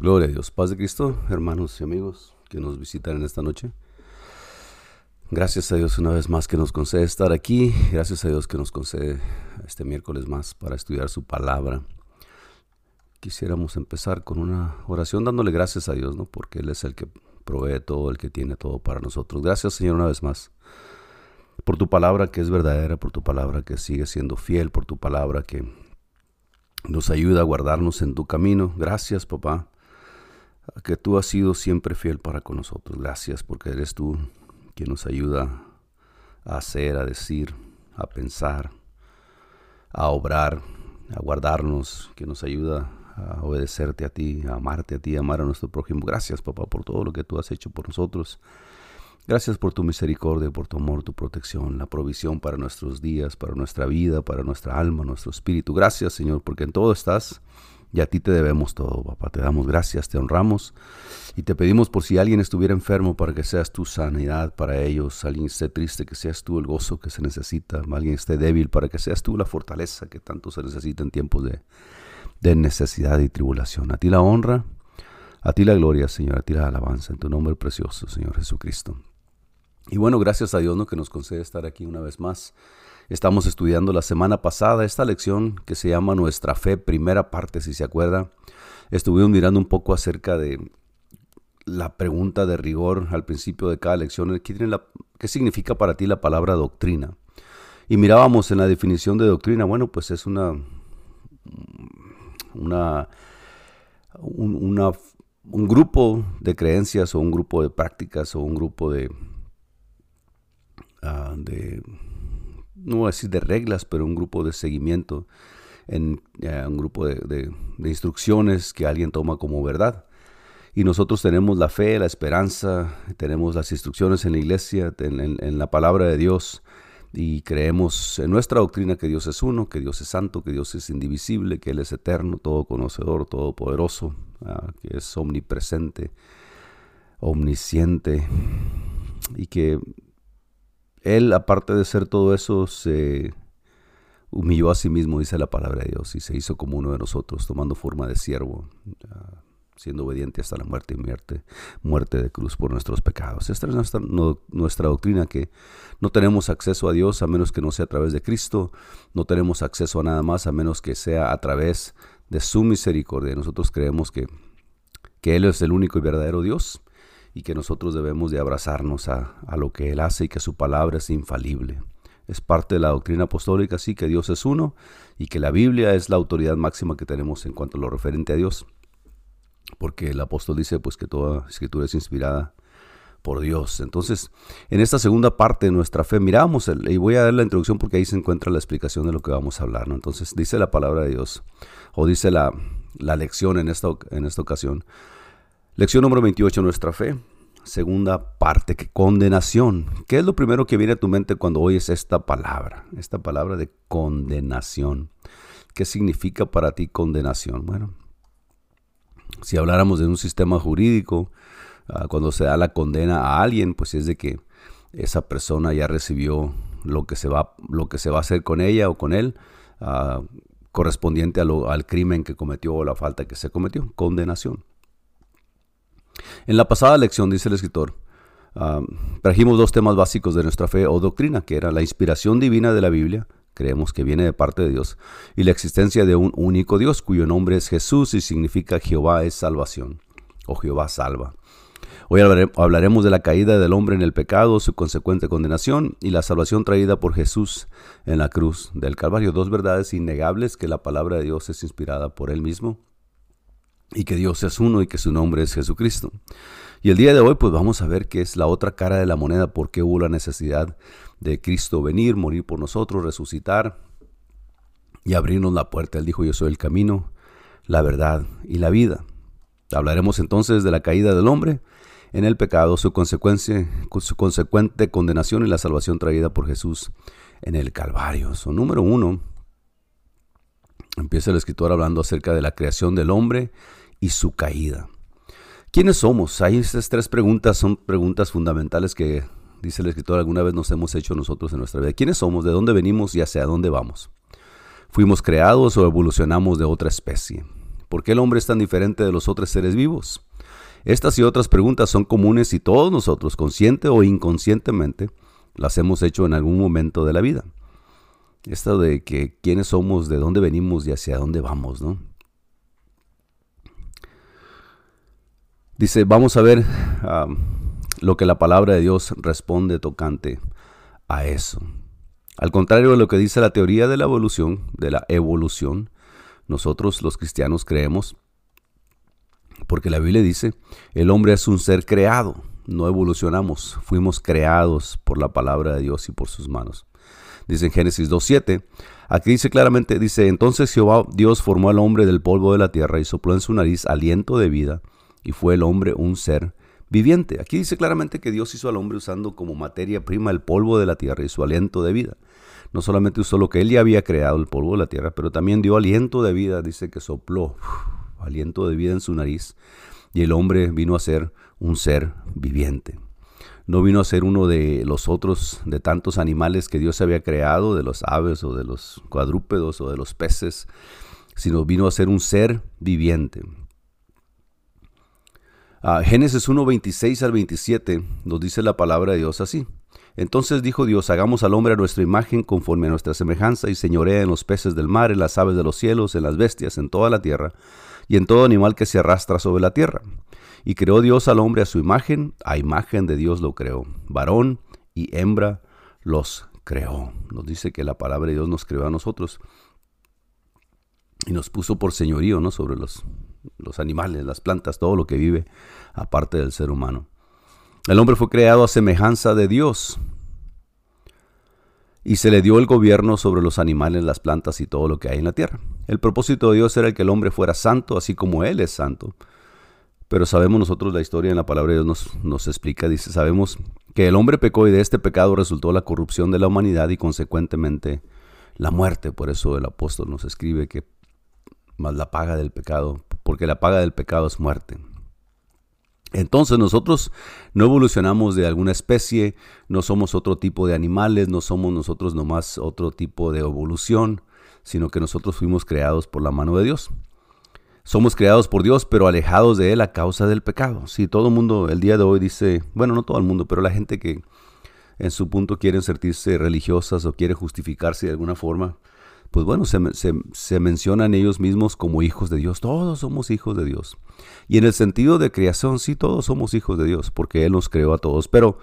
Gloria a Dios. Paz de Cristo, hermanos y amigos que nos visitan en esta noche. Gracias a Dios una vez más que nos concede estar aquí. Gracias a Dios que nos concede este miércoles más para estudiar su palabra. Quisiéramos empezar con una oración dándole gracias a Dios, ¿no? Porque Él es el que provee todo, el que tiene todo para nosotros. Gracias Señor una vez más por tu palabra que es verdadera, por tu palabra que sigue siendo fiel, por tu palabra que nos ayuda a guardarnos en tu camino. Gracias, papá, que tú has sido siempre fiel para con nosotros. Gracias porque eres tú quien nos ayuda a hacer, a decir, a pensar, a obrar, a guardarnos, que nos ayuda a obedecerte a ti, a amarte a ti, a amar a nuestro prójimo. Gracias, papá, por todo lo que tú has hecho por nosotros. Gracias por tu misericordia, por tu amor, tu protección, la provisión para nuestros días, para nuestra vida, para nuestra alma, nuestro espíritu. Gracias, Señor, porque en todo estás y a ti te debemos todo, papá. Te damos gracias, te honramos y te pedimos por si alguien estuviera enfermo para que seas tu sanidad para ellos, alguien esté triste, que seas tú el gozo que se necesita, alguien esté débil para que seas tú la fortaleza que tanto se necesita en tiempos de, de necesidad y tribulación. A ti la honra, a ti la gloria, Señor, a ti la alabanza en tu nombre precioso, Señor Jesucristo. Y bueno, gracias a Dios ¿no? que nos concede estar aquí una vez más. Estamos estudiando la semana pasada esta lección que se llama Nuestra Fe, primera parte, si se acuerda. Estuvimos mirando un poco acerca de la pregunta de rigor al principio de cada lección. ¿Qué, tiene la, qué significa para ti la palabra doctrina? Y mirábamos en la definición de doctrina, bueno, pues es una, una, una un grupo de creencias o un grupo de prácticas o un grupo de, Ah, de, no voy a decir de reglas, pero un grupo de seguimiento, en, un grupo de, instrucciones que alguien toma como verdad. Y nosotros tenemos la fe, la esperanza, tenemos las instrucciones en la iglesia, en, la palabra de Dios, y creemos en nuestra doctrina que Dios es uno, que Dios es santo, que Dios es indivisible, que Él es eterno, todo conocedor, todopoderoso, ah, que es omnipresente, omnisciente, y que él, aparte de ser todo eso, se humilló a sí mismo, dice la palabra de Dios, y se hizo como uno de nosotros, tomando forma de siervo, siendo obediente hasta la muerte y muerte, muerte de cruz por nuestros pecados. Esta es nuestra, nuestra doctrina, que no tenemos acceso a Dios a menos que no sea a través de Cristo, no tenemos acceso a nada más a menos que sea a través de su misericordia. Nosotros creemos que, que Él es el único y verdadero Dios y que nosotros debemos de abrazarnos a, lo que Él hace y que su palabra es infalible. Es parte de la doctrina apostólica, sí, que Dios es uno y que la Biblia es la autoridad máxima que tenemos en cuanto a lo referente a Dios. Porque el apóstol dice pues que toda escritura es inspirada por Dios. Entonces, en esta segunda parte de nuestra fe, miramos, y voy a dar la introducción porque ahí se encuentra la explicación de lo que vamos a hablar. ¿no? Entonces, dice la palabra de Dios, o dice la, la lección en esta, en esta ocasión, Lección número 28, nuestra fe. Segunda parte, que condenación. ¿Qué es lo primero que viene a tu mente cuando oyes esta palabra? Esta palabra de condenación. ¿Qué significa para ti condenación? Bueno, si habláramos de un sistema jurídico, ah, cuando se da la condena a alguien, pues es de que esa persona ya recibió lo que se va, lo que se va a hacer con ella o con él, ah, correspondiente al crimen que cometió o la falta que se cometió, condenación. En la pasada lección, dice el escritor, trajimos dos temas básicos de nuestra fe o doctrina, que era la inspiración divina de la Biblia, creemos que viene de parte de Dios, y la existencia de un único Dios, cuyo nombre es Jesús y significa Jehová es salvación, o Jehová salva. Hoy hablaremos de la caída del hombre en el pecado, su consecuente condenación y la salvación traída por Jesús en la cruz del Calvario. Dos verdades innegables que la palabra de Dios es inspirada por Él mismo y que Dios es uno y que su nombre es Jesucristo. Y el día de hoy pues vamos a ver qué es la otra cara de la moneda, por qué hubo la necesidad de Cristo venir, morir por nosotros, resucitar y abrirnos la puerta. Él dijo, yo soy el camino, la verdad y la vida. Hablaremos entonces de la caída del hombre en el pecado, su, consecuencia, su consecuente condenación y la salvación traída por Jesús en el Calvario. So, número uno, empieza el escritor hablando acerca de la creación del hombre y su caída. ¿Quiénes somos? Ahí estas tres preguntas son preguntas fundamentales que, dice el escritor, alguna vez nos hemos hecho nosotros en nuestra vida. ¿Quiénes somos? ¿De dónde venimos y hacia dónde vamos? ¿Fuimos creados o evolucionamos de otra especie? ¿Por qué el hombre es tan diferente de los otros seres vivos? Estas y otras preguntas son comunes y todos nosotros, consciente o inconscientemente, las hemos hecho en algún momento de la vida. Esto de que quiénes somos, de dónde venimos y hacia dónde vamos, ¿no? Dice, vamos a ver lo que la palabra de Dios responde tocante a eso. Al contrario de lo que dice la teoría de la evolución, de la evolución, nosotros los cristianos creemos, porque la Biblia dice, el hombre es un ser creado, no evolucionamos, fuimos creados por la palabra de Dios y por sus manos. Dice en Génesis 2.7, aquí dice claramente, dice, entonces Jehová Dios formó al hombre del polvo de la tierra y sopló en su nariz aliento de vida, y fue el hombre un ser viviente. Aquí dice claramente que Dios hizo al hombre usando como materia prima el polvo de la tierra y su aliento de vida. No solamente usó lo que él ya había creado, el polvo de la tierra, pero también dio aliento de vida, dice que sopló aliento de vida en su nariz, y el hombre vino a ser un ser viviente. No vino a ser uno de los otros, de tantos animales que Dios había creado, de los aves o de los cuadrúpedos o de los peces, sino vino a ser un ser viviente. Génesis 1, 26 al 27 nos dice la palabra de Dios así. Entonces dijo Dios, hagamos al hombre a nuestra imagen conforme a nuestra semejanza y señorea en los peces del mar, en las aves de los cielos, en las bestias, en toda la tierra y en todo animal que se arrastra sobre la tierra. Y creó Dios al hombre a su imagen, a imagen de Dios lo creó. Varón y hembra los creó. Nos dice que la palabra de Dios nos creó a nosotros y nos puso por señorío ¿no? sobre los, los animales, las plantas, todo lo que vive aparte del ser humano. El hombre fue creado a semejanza de Dios y se le dio el gobierno sobre los animales, las plantas y todo lo que hay en la tierra. El propósito de Dios era el que el hombre fuera santo, así como Él es santo. Pero sabemos nosotros la historia en la palabra de Dios nos, nos explica, dice, sabemos que el hombre pecó y de este pecado resultó la corrupción de la humanidad y consecuentemente la muerte. Por eso el apóstol nos escribe que más la paga del pecado, porque la paga del pecado es muerte. Entonces nosotros no evolucionamos de alguna especie, no somos otro tipo de animales, no somos nosotros nomás otro tipo de evolución, sino que nosotros fuimos creados por la mano de Dios. Somos creados por Dios, pero alejados de Él a causa del pecado. Si todo el mundo el día de hoy dice, bueno, no todo el mundo, pero la gente que en su punto quiere sentirse religiosas o quiere justificarse de alguna forma, pues bueno, se, mencionan ellos mismos como hijos de Dios. Todos somos hijos de Dios. Y en el sentido de creación, sí, todos somos hijos de Dios, porque Él nos creó a todos. Pero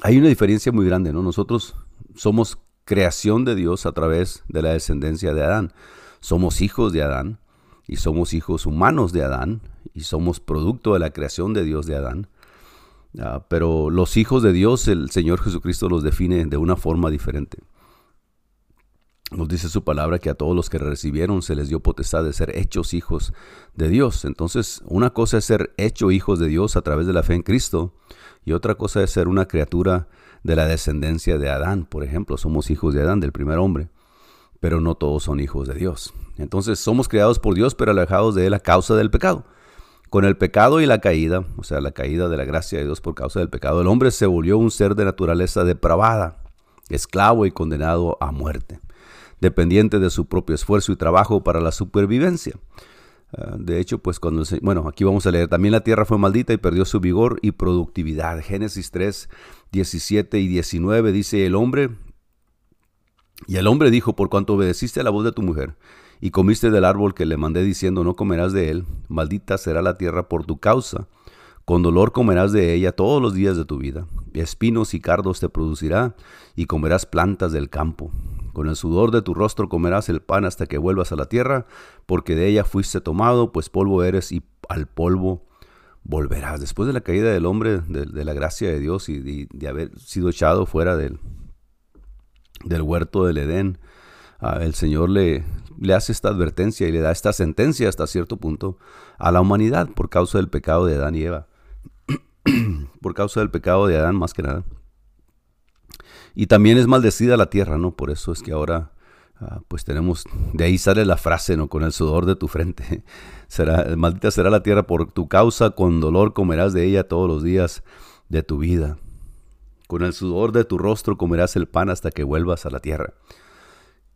hay una diferencia muy grande, ¿no? Nosotros somos creación de Dios a través de la descendencia de Adán. Somos hijos de Adán y somos hijos humanos de Adán y somos producto de la creación de Dios de Adán. Ah, pero los hijos de Dios, el Señor Jesucristo los define de una forma diferente. Nos dice su palabra que a todos los que recibieron se les dio potestad de ser hechos hijos de Dios. Entonces, una cosa es ser hecho hijos de Dios a través de la fe en Cristo y otra cosa es ser una criatura de la descendencia de Adán. Por ejemplo, somos hijos de Adán, del primer hombre, pero no todos son hijos de Dios. Entonces, somos creados por Dios, pero alejados de Él a causa del pecado. Con el pecado y la caída, o sea, la caída de la gracia de Dios por causa del pecado, el hombre se volvió un ser de naturaleza depravada, esclavo y condenado a muerte dependiente de su propio esfuerzo y trabajo para la supervivencia. Ah, de hecho, pues cuando, bueno, aquí vamos a leer, también la tierra fue maldita y perdió su vigor y productividad. Génesis 3, 17 y 19 dice el hombre, y el hombre dijo, por cuanto obedeciste a la voz de tu mujer y comiste del árbol que le mandé diciendo, no comerás de él, maldita será la tierra por tu causa. Con dolor comerás de ella todos los días de tu vida. Espinos y cardos te producirá y comerás plantas del campo. Con el sudor de tu rostro comerás el pan hasta que vuelvas a la tierra, porque de ella fuiste tomado, pues polvo eres y al polvo volverás. Después de la caída del hombre, de, la gracia de Dios y de, haber sido echado fuera del, del huerto del Edén, ah, el Señor le, le hace esta advertencia y le da esta sentencia hasta cierto punto a la humanidad por causa del pecado de Adán y Eva. por causa del pecado de Adán más que nada. Y también es maldecida la tierra, ¿no? Por eso es que ahora, ah, pues tenemos, de ahí sale la frase, ¿no? Con el sudor de tu frente. Será, maldita será la tierra por tu causa, con dolor comerás de ella todos los días de tu vida. Con el sudor de tu rostro comerás el pan hasta que vuelvas a la tierra.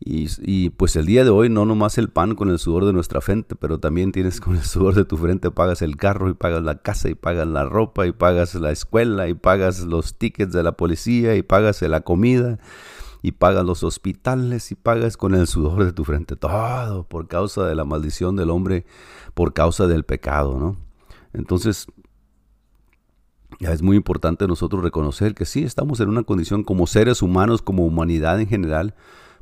Y, pues el día de hoy no nomás el pan con el sudor de nuestra frente, pero también tienes con el sudor de tu frente, pagas el carro y pagas la casa y pagas la ropa y pagas la escuela y pagas los tickets de la policía y pagas la comida y pagas los hospitales y pagas con el sudor de tu frente todo por causa de la maldición del hombre, por causa del pecado, ¿no? Entonces, es muy importante nosotros reconocer que sí, estamos en una condición como seres humanos, como humanidad en general,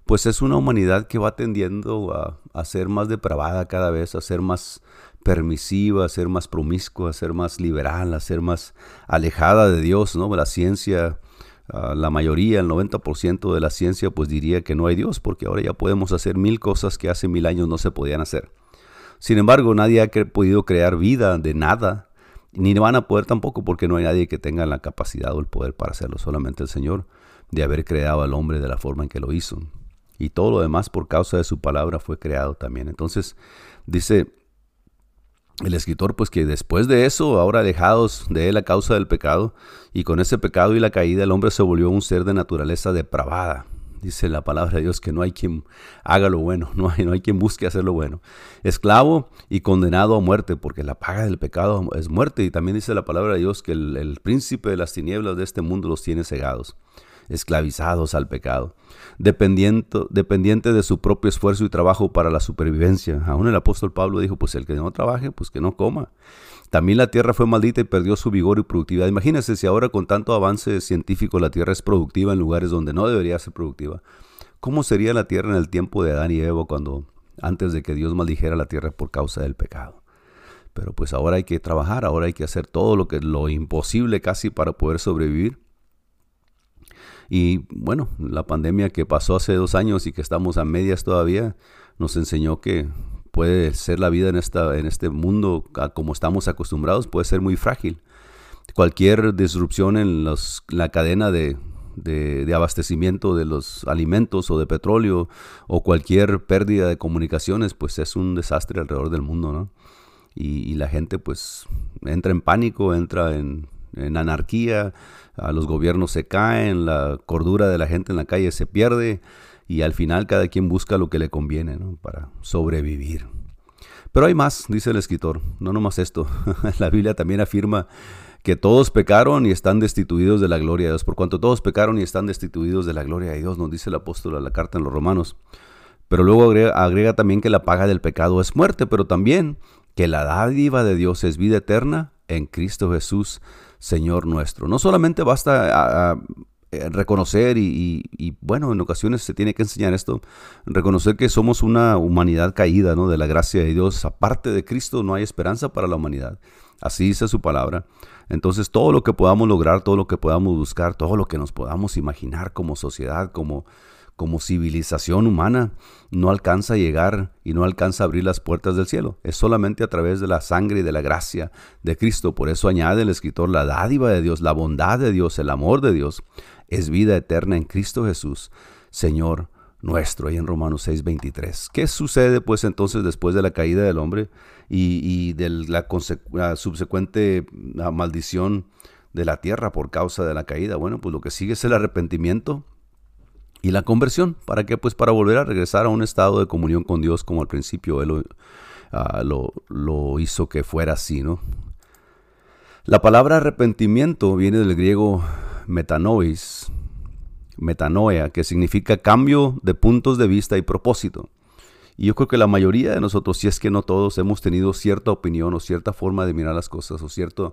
pues es una humanidad que va tendiendo a, ser más depravada cada vez, a ser más permisiva, a ser más promiscua, a ser más liberal, a ser más alejada de Dios, ¿no? La ciencia, ah, la mayoría, el 90% de la ciencia, pues diría que no hay Dios, porque ahora ya podemos hacer mil cosas que hace mil años no se podían hacer. Sin embargo, nadie ha podido crear vida de nada, ni van a poder tampoco, porque no hay nadie que tenga la capacidad o el poder para hacerlo, solamente el Señor, de haber creado al hombre de la forma en que lo hizo y todo lo demás por causa de su palabra fue creado también. Entonces dice el escritor pues que después de eso, ahora alejados de él a causa del pecado, y con ese pecado y la caída el hombre se volvió un ser de naturaleza depravada. Dice la palabra de Dios que no hay quien haga lo bueno, no hay, no hay quien busque hacer lo bueno. Esclavo y condenado a muerte, porque la paga del pecado es muerte. Y también dice la palabra de Dios que el, el príncipe de las tinieblas de este mundo los tiene cegados esclavizados al pecado, dependiente, dependiente de su propio esfuerzo y trabajo para la supervivencia. Aún el apóstol Pablo dijo, pues el que no trabaje, pues que no coma. También la tierra fue maldita y perdió su vigor y productividad. Imagínense si ahora con tanto avance científico la tierra es productiva en lugares donde no debería ser productiva. ¿Cómo sería la tierra en el tiempo de Adán y Eva cuando antes de que Dios maldijera la tierra por causa del pecado? Pero pues ahora hay que trabajar, ahora hay que hacer todo lo que lo imposible casi para poder sobrevivir. Y bueno, la pandemia que pasó hace dos años y que estamos a medias todavía, nos enseñó que puede ser la vida en, esta, en este mundo como estamos acostumbrados, puede ser muy frágil. Cualquier disrupción en los, la cadena de, de, abastecimiento de los alimentos o de petróleo o cualquier pérdida de comunicaciones, pues es un desastre alrededor del mundo, ¿no? Y, y la gente pues entra en pánico, entra en, en anarquía, a los gobiernos se caen, la cordura de la gente en la calle se pierde y al final cada quien busca lo que le conviene para sobrevivir. Pero hay más, dice el escritor, no nomás esto. la Biblia también afirma que todos pecaron y están destituidos de la gloria de Dios. Por cuanto todos pecaron y están destituidos de la gloria de Dios, nos dice el apóstol a la carta en los romanos. Pero luego agrega, agrega también que la paga del pecado es muerte, pero también que la dádiva de Dios es vida eterna en Cristo Jesús, Señor nuestro. No solamente basta eh, reconocer y, bueno, en ocasiones se tiene que enseñar esto, reconocer que somos una humanidad caída, ¿no? De la gracia de Dios. Aparte de Cristo no hay esperanza para la humanidad. Así dice su palabra. Entonces todo lo que podamos lograr, todo lo que podamos buscar, todo lo que nos podamos imaginar como sociedad, como como civilización humana no alcanza a llegar y no alcanza a abrir las puertas del cielo. Es solamente a través de la sangre y de la gracia de Cristo. Por eso añade el escritor la dádiva de Dios, la bondad de Dios, el amor de Dios. Es vida eterna en Cristo Jesús, Señor nuestro, ahí en Romanos 6:23. ¿Qué sucede pues entonces después de la caída del hombre y, de la, la subsecuente maldición de la tierra por causa de la caída? Bueno, pues lo que sigue es el arrepentimiento y la conversión, ¿para qué? Pues para volver a regresar a un estado de comunión con Dios como al principio Él ah, lo, lo hizo que fuera así, ¿no? La palabra arrepentimiento viene del griego metanois, metanoia, que significa cambio de puntos de vista y propósito. Y yo creo que la mayoría de nosotros, si es que no todos, hemos tenido cierta opinión o cierta forma de mirar las cosas o cierta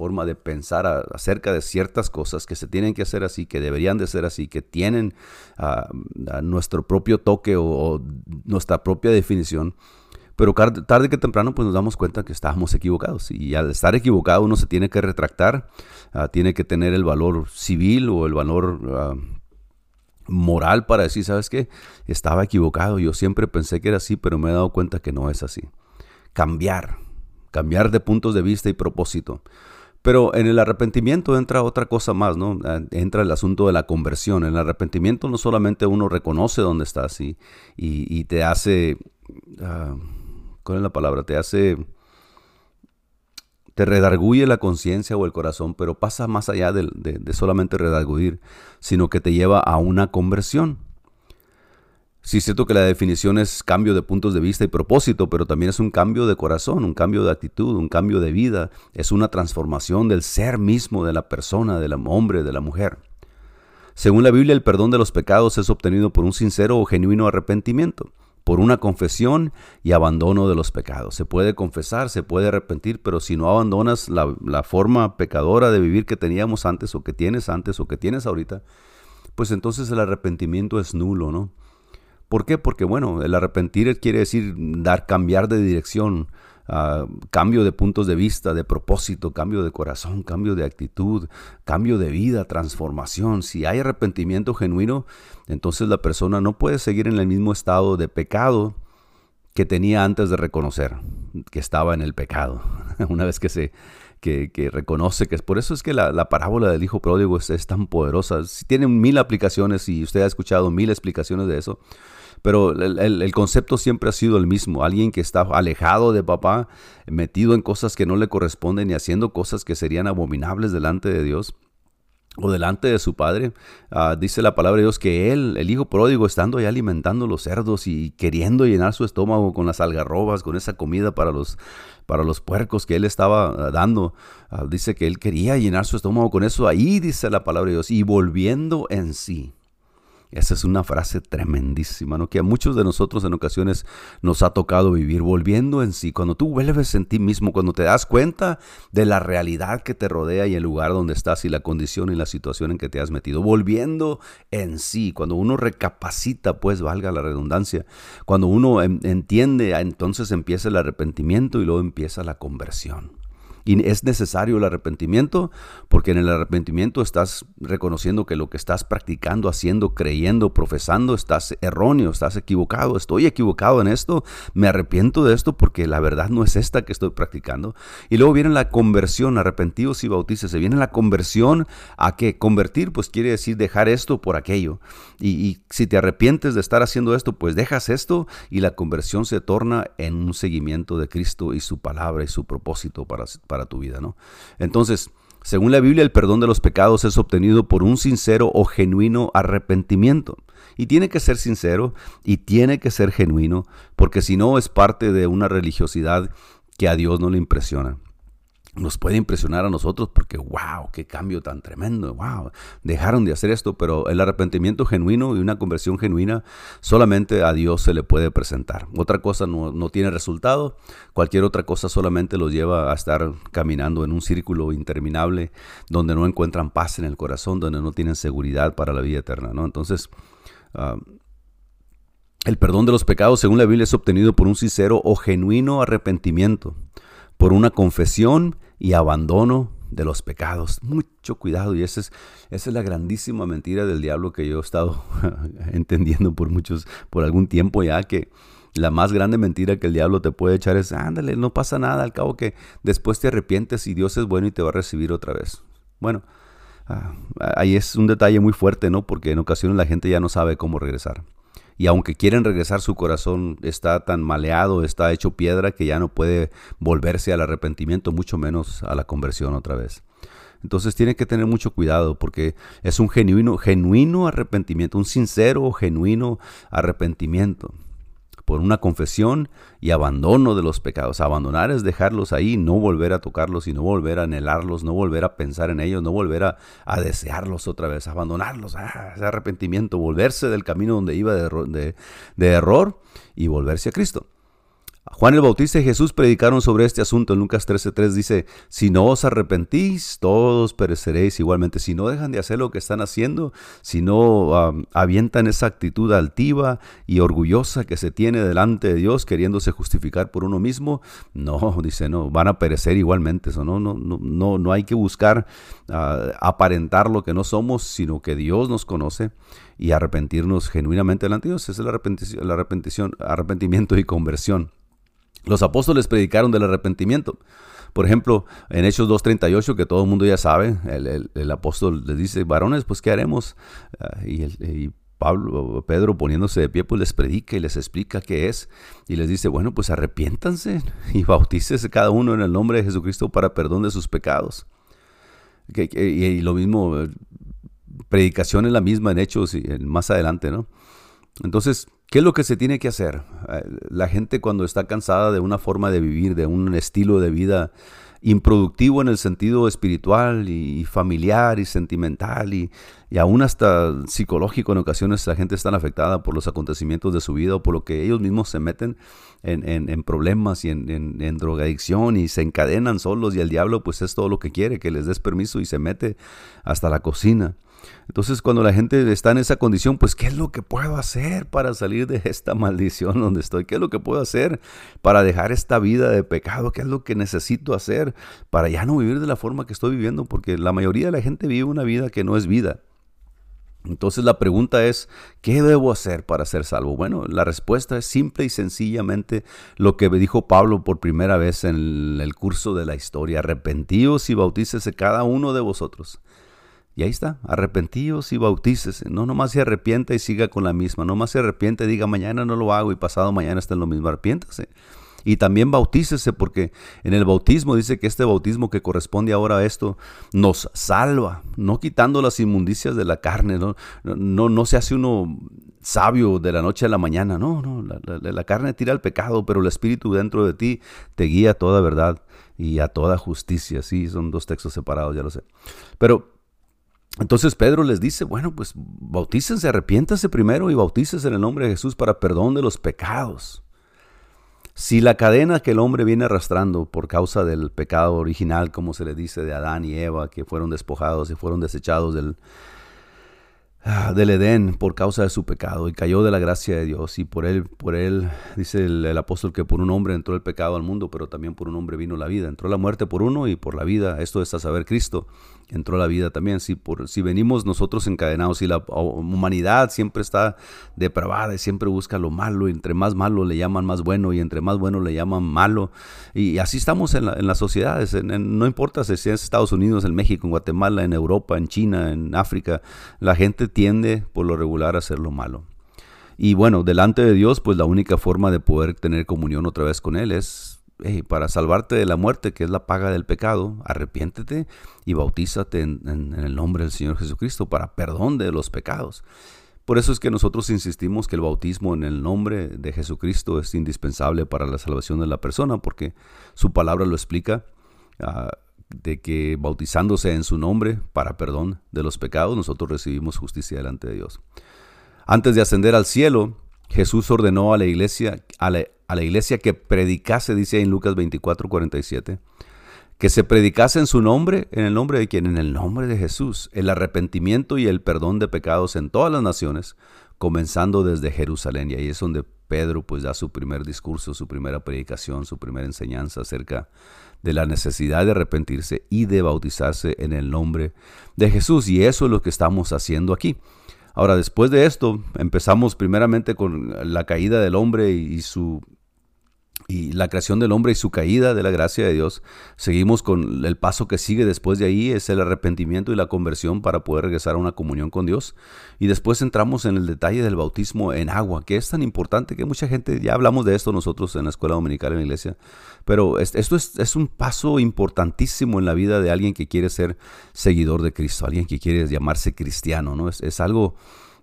forma de pensar acerca de ciertas cosas que se tienen que hacer así, que deberían de ser así, que tienen ah, nuestro propio toque o, nuestra propia definición. Pero tarde que temprano pues nos damos cuenta que estábamos equivocados. Y al estar equivocado uno se tiene que retractar, ah, tiene que tener el valor civil o el valor ah, moral para decir, ¿sabes qué? Estaba equivocado, yo siempre pensé que era así, pero me he dado cuenta que no es así. Cambiar, cambiar de puntos de vista y propósito. Pero en el arrepentimiento entra otra cosa más, ¿no? Ah, entra el asunto de la conversión. En el arrepentimiento no solamente uno reconoce dónde estás y, y, te hace, uh, ¿cuál es la palabra? Te hace te redarguye la conciencia o el corazón, pero pasa más allá de, solamente redarguir, sino que te lleva a una conversión. Sí, es cierto que la definición es cambio de puntos de vista y propósito, pero también es un cambio de corazón, un cambio de actitud, un cambio de vida. Es una transformación del ser mismo de la persona, del hombre, de la mujer. Según la Biblia, el perdón de los pecados es obtenido por un sincero o genuino arrepentimiento, por una confesión y abandono de los pecados. Se puede confesar, se puede arrepentir, pero si no abandonas la, la forma pecadora de vivir que teníamos antes o que tienes antes o que tienes ahorita, pues entonces el arrepentimiento es nulo, ¿no? ¿Por qué? Porque bueno, el arrepentir quiere decir dar, cambiar de dirección, ah, cambio de puntos de vista, de propósito, cambio de corazón, cambio de actitud, cambio de vida, transformación. Si hay arrepentimiento genuino, entonces la persona no puede seguir en el mismo estado de pecado que tenía antes de reconocer que estaba en el pecado. Una vez que se que, reconoce que es por eso es que la, parábola del hijo pródigo es, tan poderosa. Tiene mil aplicaciones y usted ha escuchado mil explicaciones de eso. Pero el, concepto siempre ha sido el mismo. Alguien que está alejado de papá, metido en cosas que no le corresponden y haciendo cosas que serían abominables delante de Dios o delante de su padre. Ah, dice la palabra de Dios que él, el hijo pródigo, estando ahí alimentando los cerdos y queriendo llenar su estómago con las algarrobas, con esa comida para los, para los puercos que él estaba ah, dando, ah, dice que él quería llenar su estómago con eso. Ahí dice la palabra de Dios, y volviendo en sí. Esa es una frase tremendísima, ¿no? Que a muchos de nosotros en ocasiones nos ha tocado vivir volviendo en sí. Cuando tú vuelves en ti mismo, cuando te das cuenta de la realidad que te rodea y el lugar donde estás y la condición y la situación en que te has metido. Volviendo en sí. Cuando uno recapacita, pues valga la redundancia. Cuando uno entiende, entonces empieza el arrepentimiento y luego empieza la conversión. Y es necesario el arrepentimiento porque en el arrepentimiento estás reconociendo que lo que estás practicando, haciendo, creyendo, profesando, estás erróneo, estás equivocado. Estoy equivocado en esto, me arrepiento de esto porque la verdad no es esta que estoy practicando. Y luego viene la conversión, arrepentidos y bautícese. Viene la conversión a que convertir, pues quiere decir dejar esto por aquello. Y si te arrepientes de estar haciendo esto, pues dejas esto y la conversión se torna en un seguimiento de Cristo y su palabra y su propósito para para tu vida, ¿no? Entonces, según la Biblia, el perdón de los pecados es obtenido por un sincero o genuino arrepentimiento. Y tiene que ser sincero y tiene que ser genuino, porque si no es parte de una religiosidad que a Dios no le impresiona nos puede impresionar a nosotros porque, wow, qué cambio tan tremendo, wow, dejaron de hacer esto, pero el arrepentimiento genuino y una conversión genuina solamente a Dios se le puede presentar. Otra cosa no, no tiene resultado, cualquier otra cosa solamente los lleva a estar caminando en un círculo interminable donde no encuentran paz en el corazón, donde no tienen seguridad para la vida eterna, ¿no? Entonces, ah, el perdón de los pecados, según la Biblia, es obtenido por un sincero o genuino arrepentimiento por una confesión y abandono de los pecados. Mucho cuidado y esa es, esa es la grandísima mentira del diablo que yo he estado entendiendo por muchos, por algún tiempo ya que la más grande mentira que el diablo te puede echar es, ándale, no pasa nada, al cabo que después te arrepientes y Dios es bueno y te va a recibir otra vez. Bueno, ah, ahí es un detalle muy fuerte, ¿no? Porque en ocasiones la gente ya no sabe cómo regresar y aunque quieren regresar su corazón está tan maleado, está hecho piedra que ya no puede volverse al arrepentimiento, mucho menos a la conversión otra vez. Entonces tiene que tener mucho cuidado porque es un genuino, genuino arrepentimiento, un sincero, genuino arrepentimiento por una confesión y abandono de los pecados. Abandonar es dejarlos ahí, no volver a tocarlos y no volver a anhelarlos, no volver a pensar en ellos, no volver a, desearlos otra vez, abandonarlos, ah, ese arrepentimiento, volverse del camino donde iba de error y volverse a Cristo. Juan el Bautista y Jesús predicaron sobre este asunto. En Lucas 13:3 dice, si no os arrepentís, todos pereceréis igualmente. Si no dejan de hacer lo que están haciendo, si no avientan esa actitud altiva y orgullosa que se tiene delante de Dios, queriéndose justificar por uno mismo, no, dice, no, van a perecer igualmente. Eso no, no, no, no hay que buscar ah, aparentar lo que no somos, sino que Dios nos conoce y arrepentirnos genuinamente delante de Dios. Es el arrepentimiento y conversión. Los apóstoles predicaron del arrepentimiento. Por ejemplo, en Hechos 2.38, que todo el mundo ya sabe, el, apóstol les dice, varones, pues ¿qué haremos? Ah, y, Pablo, Pedro poniéndose de pie, pues les predica y les explica qué es. Y les dice, bueno, pues arrepiéntanse y bautícese cada uno en el nombre de Jesucristo para perdón de sus pecados. y, lo mismo, predicación es la misma en Hechos y más adelante, ¿no? Entonces, ¿Qué es lo que se tiene que hacer? Eh, la gente cuando está cansada de una forma de vivir, de un estilo de vida improductivo en el sentido espiritual y familiar y sentimental y, aún hasta psicológico en ocasiones la gente está afectada por los acontecimientos de su vida o por lo que ellos mismos se meten en, problemas y en, en, drogadicción y se encadenan solos y el diablo pues es todo lo que quiere, que les des permiso y se mete hasta la cocina. Entonces, cuando la gente está en esa condición, pues, ¿qué es lo que puedo hacer para salir de esta maldición donde estoy? ¿Qué es lo que puedo hacer para dejar esta vida de pecado? ¿Qué es lo que necesito hacer para ya no vivir de la forma que estoy viviendo? Porque la mayoría de la gente vive una vida que no es vida. Entonces la pregunta es, ¿qué debo hacer para ser salvo? Bueno, la respuesta es simple y sencillamente lo que dijo Pablo por primera vez en el curso de la historia. Arrepentíos y bautícese cada uno de vosotros y ahí está, arrepentíos y bautícese. No nomás se arrepienta y siga con la misma. No más se arrepiente y diga mañana no lo hago y pasado mañana está en lo mismo. Arrepiéntase. Y también bautícese porque en el bautismo dice que este bautismo que corresponde ahora a esto nos salva, no quitando las inmundicias de la carne, no, no, no se hace uno sabio de la noche a la mañana, no, no, la, la carne tira al pecado, pero el Espíritu dentro de ti te guía a toda verdad y a toda justicia, sí, son dos textos separados, ya lo sé. Pero entonces Pedro les dice, bueno, pues bautícense, arrepiéntanse primero y bautícense en el nombre de Jesús para perdón de los pecados. Si la cadena que el hombre viene arrastrando por causa del pecado original, como se le dice de Adán y Eva, que fueron despojados y fueron desechados del, ah, del Edén por causa de su pecado y cayó de la gracia de Dios y por él, por él, dice el, el, apóstol que por un hombre entró el pecado al mundo, pero también por un hombre vino la vida. Entró la muerte por uno y por la vida, esto es a saber Cristo entró la vida también. Si, por, si venimos nosotros encadenados y la humanidad siempre está depravada y siempre busca lo malo, y entre más malo le llaman más bueno y entre más bueno le llaman malo. Y, así estamos en, las sociedades, no importa si es Estados Unidos, en México, en Guatemala, en Europa, en China, en África, la gente tiende por lo regular a hacer lo malo. Y bueno, delante de Dios, pues la única forma de poder tener comunión otra vez con Él es para salvarte de la muerte, que es la paga del pecado, arrepiéntete y bautízate en, el nombre del Señor Jesucristo para perdón de los pecados. Por eso es que nosotros insistimos que el bautismo en el nombre de Jesucristo es indispensable para la salvación de la persona, porque su palabra lo explica, ah, de que bautizándose en su nombre para perdón de los pecados, nosotros recibimos justicia delante de Dios. Antes de ascender al cielo, Jesús ordenó a la iglesia, a la, a la iglesia que predicase, dice en Lucas 24, 47, que se predicase en su nombre, en el nombre de quien, en el nombre de Jesús, el arrepentimiento y el perdón de pecados en todas las naciones, comenzando desde Jerusalén. Y ahí es donde Pedro pues da su primer discurso, su primera predicación, su primera enseñanza acerca de la necesidad de arrepentirse y de bautizarse en el nombre de Jesús. Y eso es lo que estamos haciendo aquí. Ahora, después de esto, empezamos primeramente con la caída del hombre y su y la creación del hombre y su caída de la gracia de Dios, seguimos con el paso que sigue después de ahí, es el arrepentimiento y la conversión para poder regresar a una comunión con Dios. Y después entramos en el detalle del bautismo en agua, que es tan importante que mucha gente, ya hablamos de esto nosotros en la escuela dominical en la iglesia, pero esto es, un paso importantísimo en la vida de alguien que quiere ser seguidor de Cristo, alguien que quiere llamarse cristiano, ¿no? Es, es algo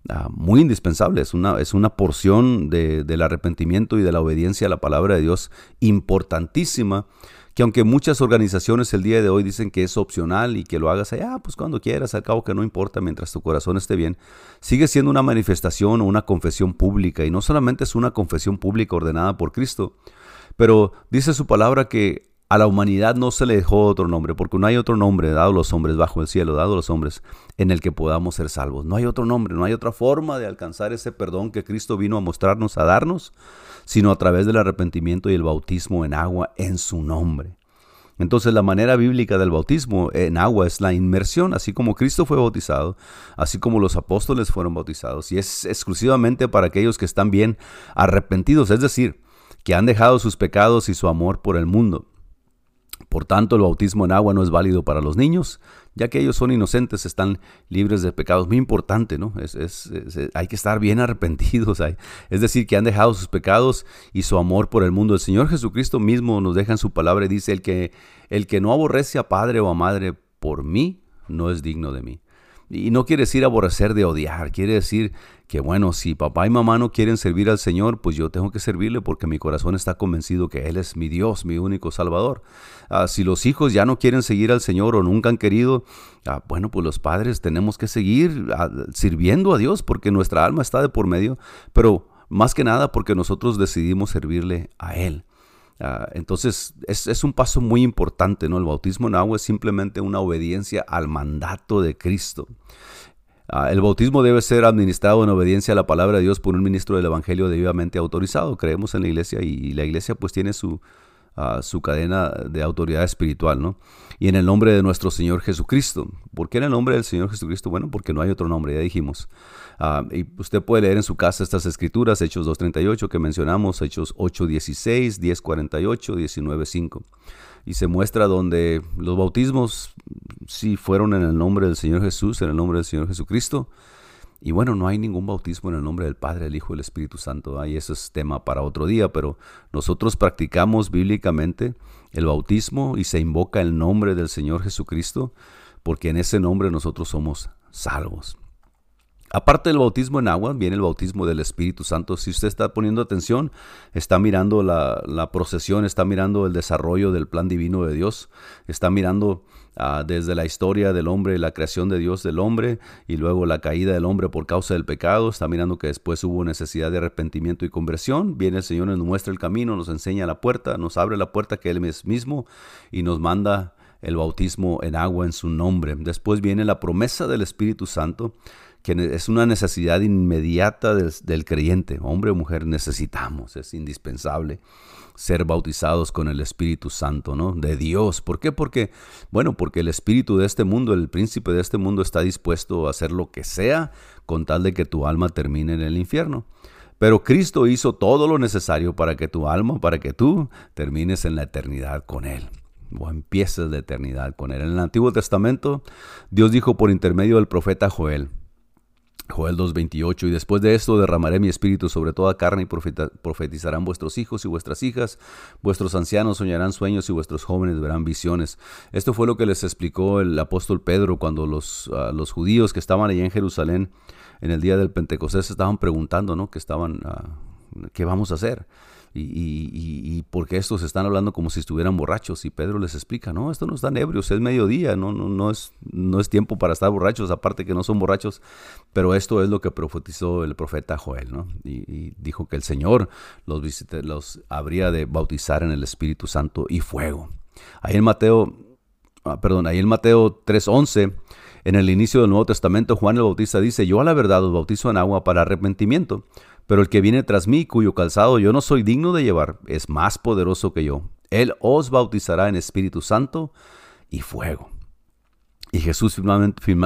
Ah, muy indispensable, es una, es una porción del arrepentimiento y de la obediencia a la palabra de Dios importantísima, que aunque muchas organizaciones el día de hoy dicen que es opcional y que lo hagas allá, pues cuando quieras, al cabo que no importa mientras tu corazón esté bien, sigue siendo una manifestación o una confesión pública, y no solamente es una confesión pública ordenada por Cristo, pero dice su palabra que a la humanidad no se le dejó otro nombre, porque no hay otro nombre dado a los hombres bajo el cielo, dado a los hombres, en el que podamos ser salvos. No hay otro nombre, no hay otra forma de alcanzar ese perdón que Cristo vino a mostrarnos, a darnos, sino a través del arrepentimiento y el bautismo en agua en su nombre. Entonces la manera bíblica del bautismo en agua es la inmersión, así como Cristo fue bautizado, así como los apóstoles fueron bautizados, y es exclusivamente para aquellos que están bien arrepentidos, es decir, que han dejado sus pecados y su amor por el mundo. Por tanto, el bautismo en agua no es válido para los niños, ya que ellos son inocentes, están libres de pecados. Muy importante, ¿no? Es, hay que estar bien arrepentidos. es decir, que han dejado sus pecados y su amor por el mundo. El Señor Jesucristo mismo nos deja en su palabra y dice, el que, el que no aborrece a padre o a madre por mí, no es digno de mí. Y no quiere decir aborrecer de odiar, quiere decir que bueno, si papá y mamá no quieren servir al Señor, pues yo tengo que servirle porque mi corazón está convencido que Él es mi Dios, mi único Salvador. Ah, si los hijos ya no quieren seguir al Señor o nunca han querido, ah, bueno, pues los padres tenemos que seguir ah, sirviendo a Dios porque nuestra alma está de por medio, pero más que nada porque nosotros decidimos servirle a Él. Entonces es, es, un paso muy importante, ¿no? El bautismo en agua es simplemente una obediencia al mandato de Cristo. Ah, el bautismo debe ser administrado en obediencia a la palabra de Dios por un ministro del Evangelio debidamente autorizado. Creemos en la iglesia y, la iglesia pues tiene su, ah, su cadena de autoridad espiritual, ¿no? Y en el nombre de nuestro Señor Jesucristo. ¿Por qué en el nombre del Señor Jesucristo? Bueno, porque no hay otro nombre, ya dijimos. Ah, y usted puede leer en su casa estas escrituras, Hechos 2.38 que mencionamos, Hechos 8.16, 10.48, 19.5 y se muestra donde los bautismos sí fueron en el nombre del Señor Jesús, en el nombre del Señor Jesucristo. Y bueno, no hay ningún bautismo en el nombre del Padre, el Hijo y el Espíritu Santo. Ahí eso es tema para otro día, pero nosotros practicamos bíblicamente el bautismo y se invoca el nombre del Señor Jesucristo, porque en ese nombre nosotros somos salvos. Aparte del bautismo en agua, viene el bautismo del Espíritu Santo. Si usted está poniendo atención, está mirando la, procesión, está mirando el desarrollo del plan divino de Dios, está mirando ah, desde la historia del hombre, la creación de Dios del hombre y luego la caída del hombre por causa del pecado. Está mirando que después hubo necesidad de arrepentimiento y conversión. Viene el Señor, nos muestra el camino, nos enseña la puerta, nos abre la puerta que Él es mismo y nos manda el bautismo en agua en su nombre. Después viene la promesa del Espíritu Santo que es una necesidad inmediata del, creyente, hombre o mujer, necesitamos, es indispensable ser bautizados con el Espíritu Santo, ¿no? De Dios. ¿Por qué? Porque, bueno, porque el Espíritu de este mundo, el príncipe de este mundo está dispuesto a hacer lo que sea con tal de que tu alma termine en el infierno. Pero Cristo hizo todo lo necesario para que tu alma, para que tú termines en la eternidad con Él o empieces la eternidad con Él. En el Antiguo Testamento, Dios dijo por intermedio del profeta Joel, Joel 2.28, y después de esto derramaré mi espíritu sobre toda carne y profetizarán vuestros hijos y vuestras hijas, vuestros ancianos soñarán sueños y vuestros jóvenes verán visiones. Esto fue lo que les explicó el apóstol Pedro cuando los, ah, los judíos que estaban allá en Jerusalén en el día del Pentecostés estaban preguntando, ¿no? Que estaban, ah, ¿qué vamos a hacer? Y, porque estos están hablando como si estuvieran borrachos. Y Pedro les explica, no, esto no están ebrios, es mediodía, no, no, no, es, no es tiempo para estar borrachos, aparte que no son borrachos, pero esto es lo que profetizó el profeta Joel, ¿no? Y, dijo que el Señor los, los habría de bautizar en el Espíritu Santo y fuego. Ahí en Mateo, ah, perdón, ahí en Mateo 3.11, en el inicio del Nuevo Testamento, Juan el Bautista dice, yo a la verdad os bautizo en agua para arrepentimiento pero el que viene tras mí, cuyo calzado yo no soy digno de llevar, es más poderoso que yo. Él os bautizará en Espíritu Santo y fuego. Y Jesús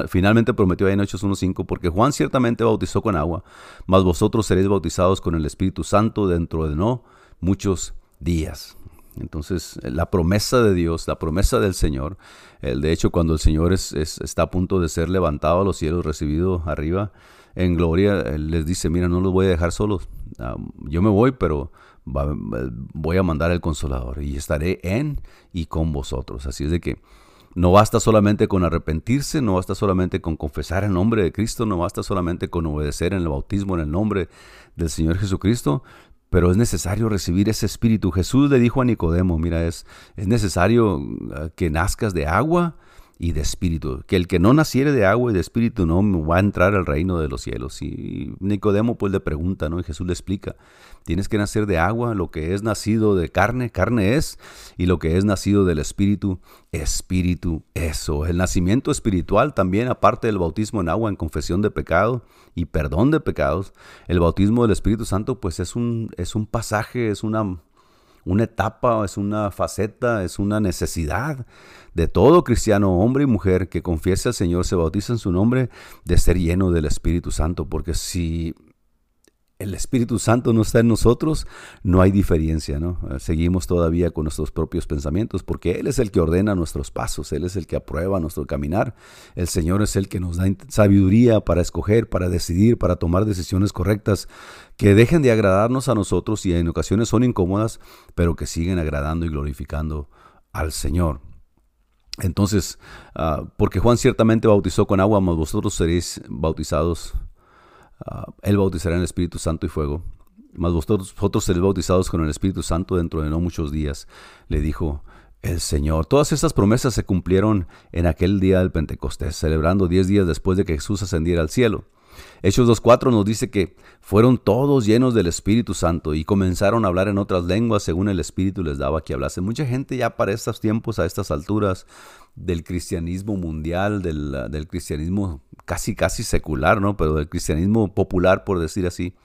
finalmente, prometió en Hechos 1.5, porque Juan ciertamente bautizó con agua, mas vosotros seréis bautizados con el Espíritu Santo dentro de no muchos días. Entonces, la promesa de Dios, la promesa del Señor, de hecho, cuando el Señor está a punto de ser levantado a los cielos, recibido arriba, en gloria, les dice, mira, no los voy a dejar solos. Yo me voy, pero voy a mandar el consolador y estaré en y con vosotros. Así es de que no basta solamente con arrepentirse, no basta solamente con confesar el nombre de Cristo, no basta solamente con obedecer en el bautismo en el nombre del Señor Jesucristo, pero es necesario recibir ese espíritu. Jesús le dijo a Nicodemo, mira, es, es necesario ah, que nazcas de agua y de espíritu. Que el que no naciere de agua y de espíritu no va a entrar al reino de los cielos. Y Nicodemo pues le pregunta, ¿no? Y Jesús le explica, tienes que nacer de agua, lo que es nacido de carne, carne es, y lo que es nacido del espíritu, espíritu eso. El nacimiento espiritual también, aparte del bautismo en agua, en confesión de pecado y perdón de pecados, el bautismo del Espíritu Santo pues es un, es un pasaje, es una una etapa, es una faceta, es una necesidad de todo cristiano, hombre y mujer, que confiese al Señor, se bautiza en su nombre, de ser lleno del Espíritu Santo, porque si el Espíritu Santo no está en nosotros, no hay diferencia, ¿no? Seguimos todavía con nuestros propios pensamientos, porque Él es el que ordena nuestros pasos, Él es el que aprueba nuestro caminar. El Señor es el que nos da sabiduría para escoger, para decidir, para tomar decisiones correctas, que dejen de agradarnos a nosotros y en ocasiones son incómodas, pero que siguen agradando y glorificando al Señor. Entonces, ah, porque Juan ciertamente bautizó con agua, mas vosotros seréis bautizados. Ah, él bautizará en el Espíritu Santo y fuego. Mas vosotros, vosotros seréis bautizados con el Espíritu Santo dentro de no muchos días, le dijo el Señor. Todas estas promesas se cumplieron en aquel día del Pentecostés, celebrando diez días después de que Jesús ascendiera al cielo. Hechos 2.4 nos dice que fueron todos llenos del Espíritu Santo y comenzaron a hablar en otras lenguas según el Espíritu les daba que hablase. Mucha gente ya para estos tiempos, a estas alturas del cristianismo mundial, del, del cristianismo casi casi secular, ¿no? Pero del cristianismo popular, por decir así.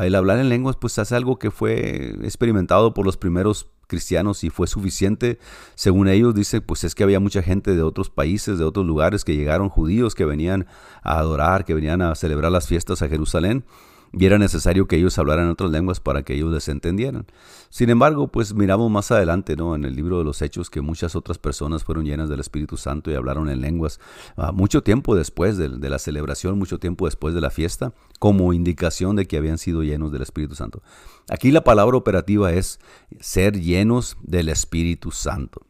El hablar en lenguas pues es algo que fue experimentado por los primeros cristianos y fue suficiente. Según ellos, dice, pues es que había mucha gente de otros países, de otros lugares que llegaron, judíos que venían a adorar, que venían a celebrar las fiestas a Jerusalén y era necesario que ellos hablaran otras lenguas para que ellos les entendieran. Sin embargo, pues miramos más adelante, ¿no? En el libro de los Hechos que muchas otras personas fueron llenas del Espíritu Santo y hablaron en lenguas ah, mucho tiempo después de, de, la celebración, mucho tiempo después de la fiesta, como indicación de que habían sido llenos del Espíritu Santo. Aquí la palabra operativa es ser llenos del Espíritu Santo.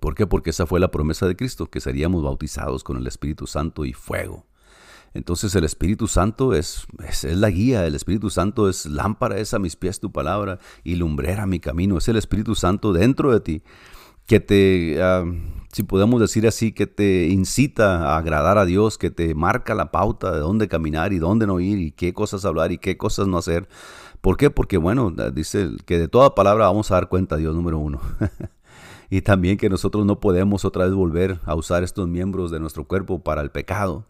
¿Por qué? Porque esa fue la promesa de Cristo, que seríamos bautizados con el Espíritu Santo y fuego. Entonces el Espíritu Santo es, es, la guía, el Espíritu Santo es lámpara es a mis pies tu palabra y lumbrera mi camino. Es el Espíritu Santo dentro de ti que te, ah, si podemos decir así, que te incita a agradar a Dios, que te marca la pauta de dónde caminar y dónde no ir y qué cosas hablar y qué cosas no hacer. ¿Por qué? Porque bueno, dice que de toda palabra vamos a dar cuenta a Dios número uno. y también que nosotros no podemos otra vez volver a usar estos miembros de nuestro cuerpo para el pecado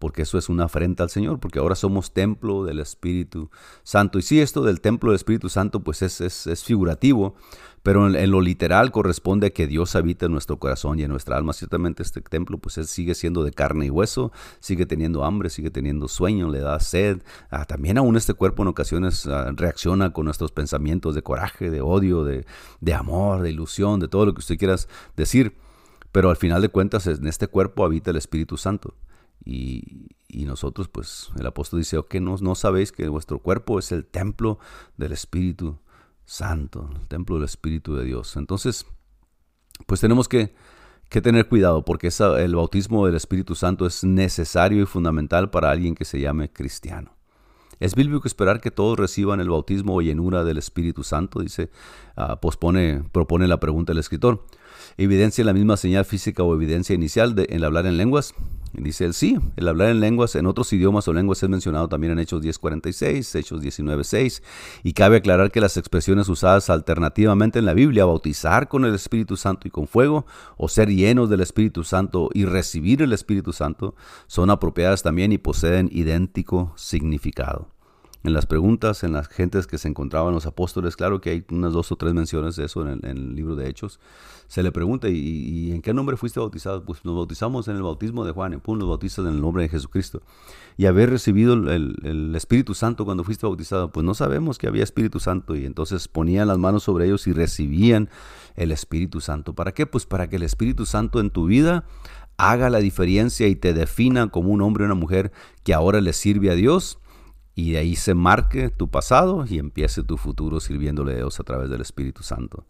porque eso es una afrenta al Señor, porque ahora somos templo del Espíritu Santo. Y sí, esto del templo del Espíritu Santo pues es, es, figurativo, pero en, lo literal corresponde a que Dios habita en nuestro corazón y en nuestra alma. Ciertamente este templo pues sigue siendo de carne y hueso, sigue teniendo hambre, sigue teniendo sueño, le da sed. Ah, también aún este cuerpo en ocasiones ah, reacciona con nuestros pensamientos de coraje, de odio, de, de amor, de ilusión, de todo lo que usted quiera decir. Pero al final de cuentas en este cuerpo habita el Espíritu Santo. Y, nosotros, pues, el apóstol dice, que no, no sabéis que vuestro cuerpo es el templo del Espíritu Santo, el templo del Espíritu de Dios. Entonces, pues tenemos que, tener cuidado porque el bautismo del Espíritu Santo es necesario y fundamental para alguien que se llame cristiano. Es bíblico esperar que todos reciban el bautismo o llenura del Espíritu Santo, dice, uh, pospone, propone la pregunta del escritor. ¿Evidencia la misma señal física o evidencia inicial de, en hablar en lenguas? Dice él, sí, el hablar en lenguas, en otros idiomas o lenguas es mencionado también en Hechos 10.46, Hechos 19.6, y cabe aclarar que las expresiones usadas alternativamente en la Biblia, bautizar con el Espíritu Santo y con fuego, o ser llenos del Espíritu Santo y recibir el Espíritu Santo, son apropiadas también y poseen idéntico significado en las preguntas, en las gentes que se encontraban los apóstoles, claro que hay unas dos o tres menciones de eso en el, libro de Hechos, se le pregunta, ¿y, en qué nombre fuiste bautizado? Pues nos bautizamos en el bautismo de Juan, y pum, nos bautizas en el nombre de Jesucristo. Y haber recibido el, Espíritu Santo cuando fuiste bautizado, pues no sabemos que había Espíritu Santo y entonces ponían las manos sobre ellos y recibían el Espíritu Santo. ¿Para qué? Pues para que el Espíritu Santo en tu vida haga la diferencia y te defina como un hombre o una mujer que ahora le sirve a Dios y de ahí se marque tu pasado y empiece tu futuro sirviéndole a Dios a través del Espíritu Santo,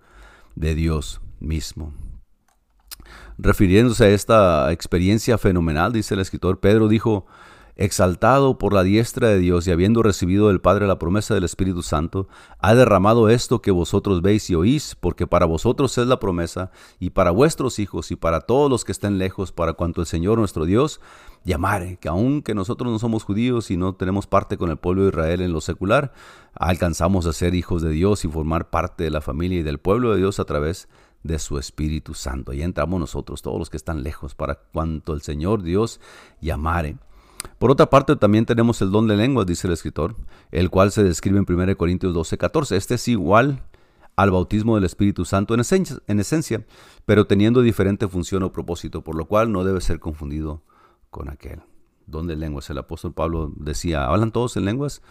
de Dios mismo. Refiriéndose a esta experiencia fenomenal, dice el escritor, Pedro dijo, exaltado por la diestra de Dios y habiendo recibido del Padre la promesa del Espíritu Santo, ha derramado esto que vosotros veis y oís, porque para vosotros es la promesa, y para vuestros hijos y para todos los que estén lejos, para cuanto el Señor nuestro Dios llamare, que aunque nosotros no somos judíos y no tenemos parte con el pueblo de Israel en lo secular, alcanzamos a ser hijos de Dios y formar parte de la familia y del pueblo de Dios a través de su Espíritu Santo. Y entramos nosotros, todos los que están lejos, para cuanto el Señor Dios llamare. Por otra parte, también tenemos el don de lenguas, dice el escritor, el cual se describe en 1 Corintios 12, 14. Este es igual al bautismo del Espíritu Santo en esencia, en esencia, pero teniendo diferente función o propósito, por lo cual no debe ser confundido con aquel. Don de lenguas. El apóstol Pablo decía, ¿hablan todos en lenguas?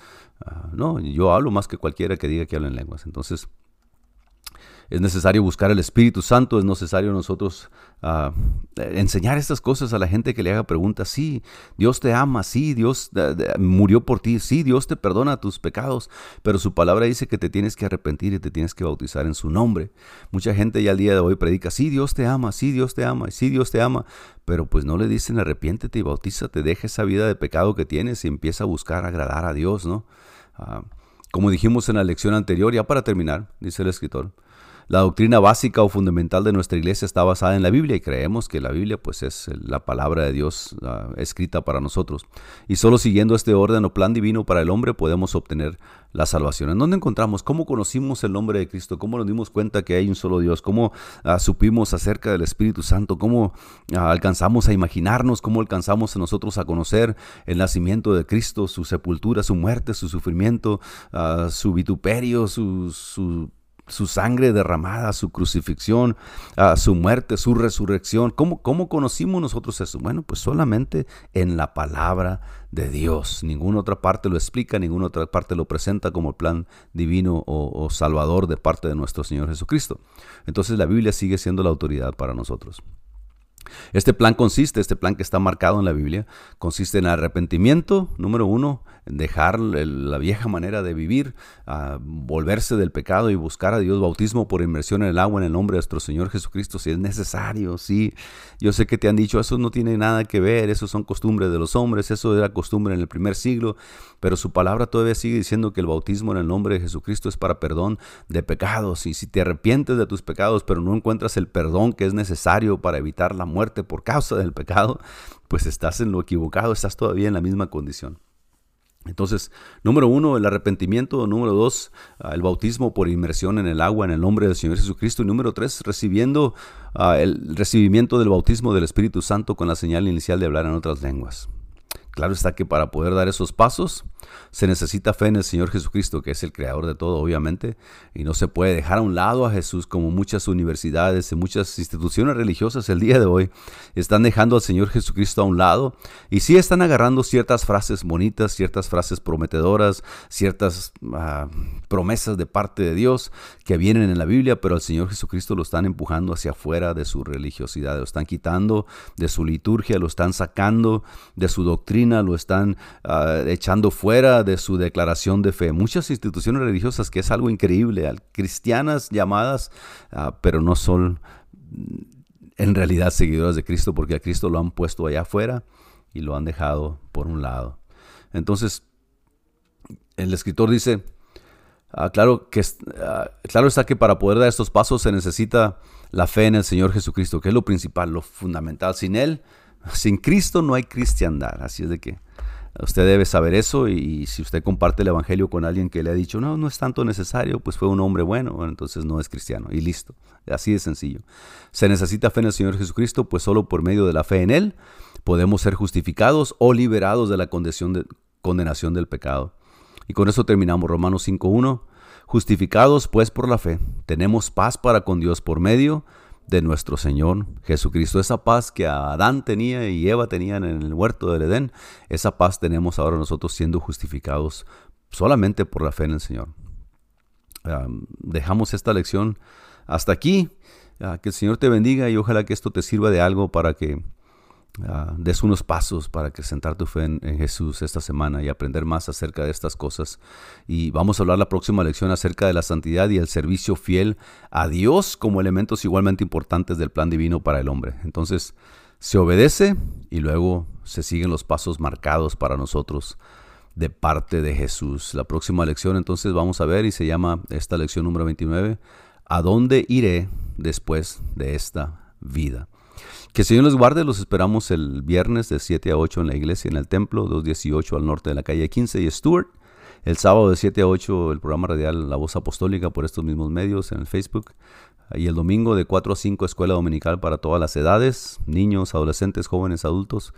Ah, no, yo hablo más que cualquiera que diga que habla en lenguas. Entonces, Es necesario buscar el Espíritu Santo, es necesario nosotros uh, enseñar estas cosas a la gente que le haga preguntas. Sí, Dios te ama, sí, Dios murió por ti, sí, Dios te perdona tus pecados, pero su palabra dice que te tienes que arrepentir y te tienes que bautizar en su nombre. Mucha gente ya al día de hoy predica, sí, Dios te ama, sí, Dios te ama, sí, Dios te ama, pero pues no le dicen arrepiéntete y bautízate, deja esa vida de pecado que tienes y empieza a buscar agradar a Dios, ¿no? Uh, como dijimos en la lección anterior, ya para terminar, dice el escritor, la doctrina básica o fundamental de nuestra iglesia está basada en la Biblia y creemos que la Biblia pues es la palabra de Dios escrita para nosotros. Y solo siguiendo este orden o plan divino para el hombre podemos obtener la salvación. ¿En dónde encontramos? ¿Cómo conocimos el nombre de Cristo? ¿Cómo nos dimos cuenta que hay un solo Dios? ¿Cómo uh, supimos acerca del Espíritu Santo? ¿Cómo uh, alcanzamos a imaginarnos? ¿Cómo alcanzamos nosotros a conocer el nacimiento de Cristo, su sepultura, su muerte, su sufrimiento, su vituperio, su su sangre derramada, su crucifixión, su muerte, su resurrección. ¿Cómo, ¿Cómo conocimos nosotros eso? Bueno, pues solamente en la palabra de Dios. Ninguna otra parte lo explica, ninguna otra parte lo presenta como plan divino o salvador de parte de nuestro Señor Jesucristo. Entonces la Biblia sigue siendo la autoridad para nosotros. Este plan consiste, este plan que está marcado en la Biblia, consiste en arrepentimiento, número uno, dejar la vieja manera de vivir, volverse del pecado y buscar a Dios, bautismo por inmersión en el agua en el nombre de nuestro Señor Jesucristo, si es necesario, sí. Yo sé que te han dicho, eso no tiene nada que ver, eso son costumbres de los hombres, eso era costumbre en el primer siglo, pero su palabra todavía sigue diciendo que el bautismo en el nombre de Jesucristo es para perdón de pecados, y si te arrepientes de tus pecados, pero no encuentras el perdón que es necesario para evitar la muerte por causa del pecado, pues estás en lo equivocado, estás todavía en la misma condición. Entonces, número uno, el arrepentimiento. Número dos, ah, el bautismo por inmersión en el agua en el nombre del Señor Jesucristo. Y número tres, recibiendo uh, el recibimiento del bautismo del Espíritu Santo con la señal inicial de hablar en otras lenguas. Claro está que para poder dar esos pasos se necesita fe en el Señor Jesucristo, que es el creador de todo, obviamente, y no se puede dejar a un lado a Jesús como muchas universidades y muchas instituciones religiosas el día de hoy están dejando al Señor Jesucristo a un lado y sí están agarrando ciertas frases bonitas, ciertas frases prometedoras, ciertas uh, promesas de parte de Dios que vienen en la Biblia, pero al Señor Jesucristo lo están empujando hacia afuera de su religiosidad, lo están quitando de su liturgia, lo están sacando de su doctrina, lo están uh, echando fuera de su declaración de fe. Muchas instituciones religiosas, que es algo increíble, cristianas llamadas, uh, pero no son en realidad seguidoras de Cristo, porque a Cristo lo han puesto allá afuera y lo han dejado por un lado. Entonces, el escritor dice, Ah, claro, que, ah, claro está que para poder dar estos pasos se necesita la fe en el Señor Jesucristo, que es lo principal, lo fundamental. Sin Él, sin Cristo no hay cristiandad. Así es de que usted debe saber eso y si usted comparte el Evangelio con alguien que le ha dicho, no, no es tanto necesario, pues fue un hombre bueno, entonces no es cristiano. Y listo. Así de sencillo. Se necesita fe en el Señor Jesucristo, pues solo por medio de la fe en Él podemos ser justificados o liberados de la condenación, de, condenación del pecado. Y con eso terminamos Romanos 5.1. Justificados pues por la fe, tenemos paz para con Dios por medio de nuestro Señor Jesucristo. Esa paz que Adán tenía y Eva tenían en el huerto del Edén, esa paz tenemos ahora nosotros siendo justificados solamente por la fe en el Señor. dejamos esta lección hasta aquí. Ah, que el Señor te bendiga y ojalá que esto te sirva de algo para que Ah, des unos pasos para que tu fe en, Jesús esta semana y aprender más acerca de estas cosas. Y vamos a hablar la próxima lección acerca de la santidad y el servicio fiel a Dios como elementos igualmente importantes del plan divino para el hombre. Entonces, se obedece y luego se siguen los pasos marcados para nosotros de parte de Jesús. La próxima lección entonces vamos a ver y se llama esta lección número 29, ¿a dónde iré después de esta vida? Que el Señor les guarde, los esperamos el viernes de 7 a 8 en la iglesia, en el templo, 218 al norte de la calle 15 y Stuart. El sábado de 7 a 8 el programa radial La Voz Apostólica por estos mismos medios en el Facebook. Y el domingo de 4 a 5 escuela dominical para todas las edades, niños, adolescentes, jóvenes, adultos.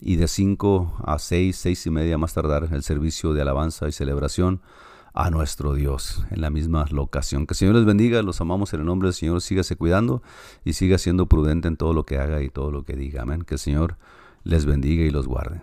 Y de 5 a 6, 6 y media más tardar el servicio de alabanza y celebración a nuestro Dios en la misma locación. Que el Señor les bendiga, los amamos en el nombre del Señor, sígase cuidando y siga siendo prudente en todo lo que haga y todo lo que diga. Amén. Que el Señor les bendiga y los guarde.